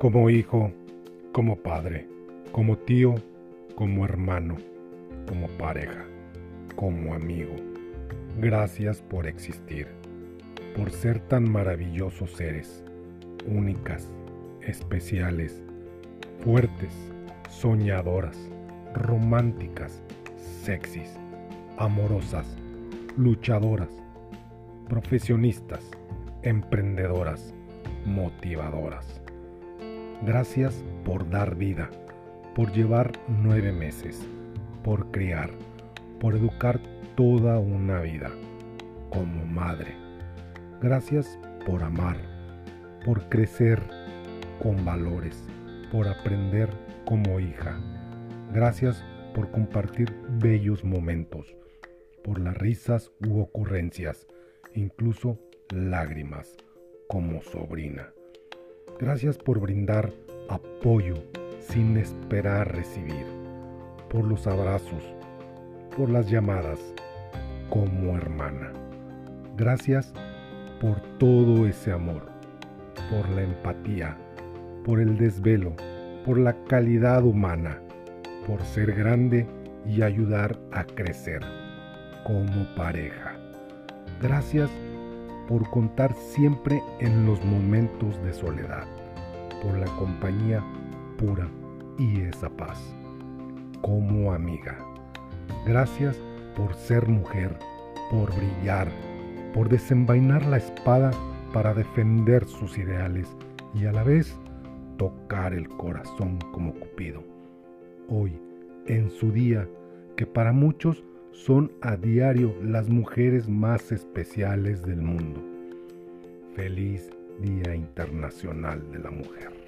como hijo, como padre, como tío, como hermano, como pareja, como amigo. Gracias por existir, por ser tan maravillosos seres, únicas, especiales, fuertes, soñadoras, románticas, sexys, amorosas, luchadoras, profesionistas, emprendedoras, motivadoras. Gracias por dar vida, por llevar nueve meses, por criar, por educar toda una vida como madre. Gracias por amar, por crecer con valores, por aprender como hija. Gracias por compartir bellos momentos, por las risas u ocurrencias, incluso lágrimas como sobrina. Gracias por brindar apoyo sin esperar recibir, por los abrazos, por las llamadas como hermana. Gracias por todo ese amor, por la empatía, por el desvelo, por la calidad humana, por ser grande y ayudar a crecer como pareja. Gracias por contar siempre en los momentos de soledad, por la compañía pura y esa paz. Como amiga. Gracias por ser mujer, por brillar, por desenvainar la espada para defender sus ideales y a la vez tocar el corazón como Cupido. Hoy, en su día, que para muchos son a diario las mujeres más especiales del mundo. Feliz Día Internacional de la Mujer.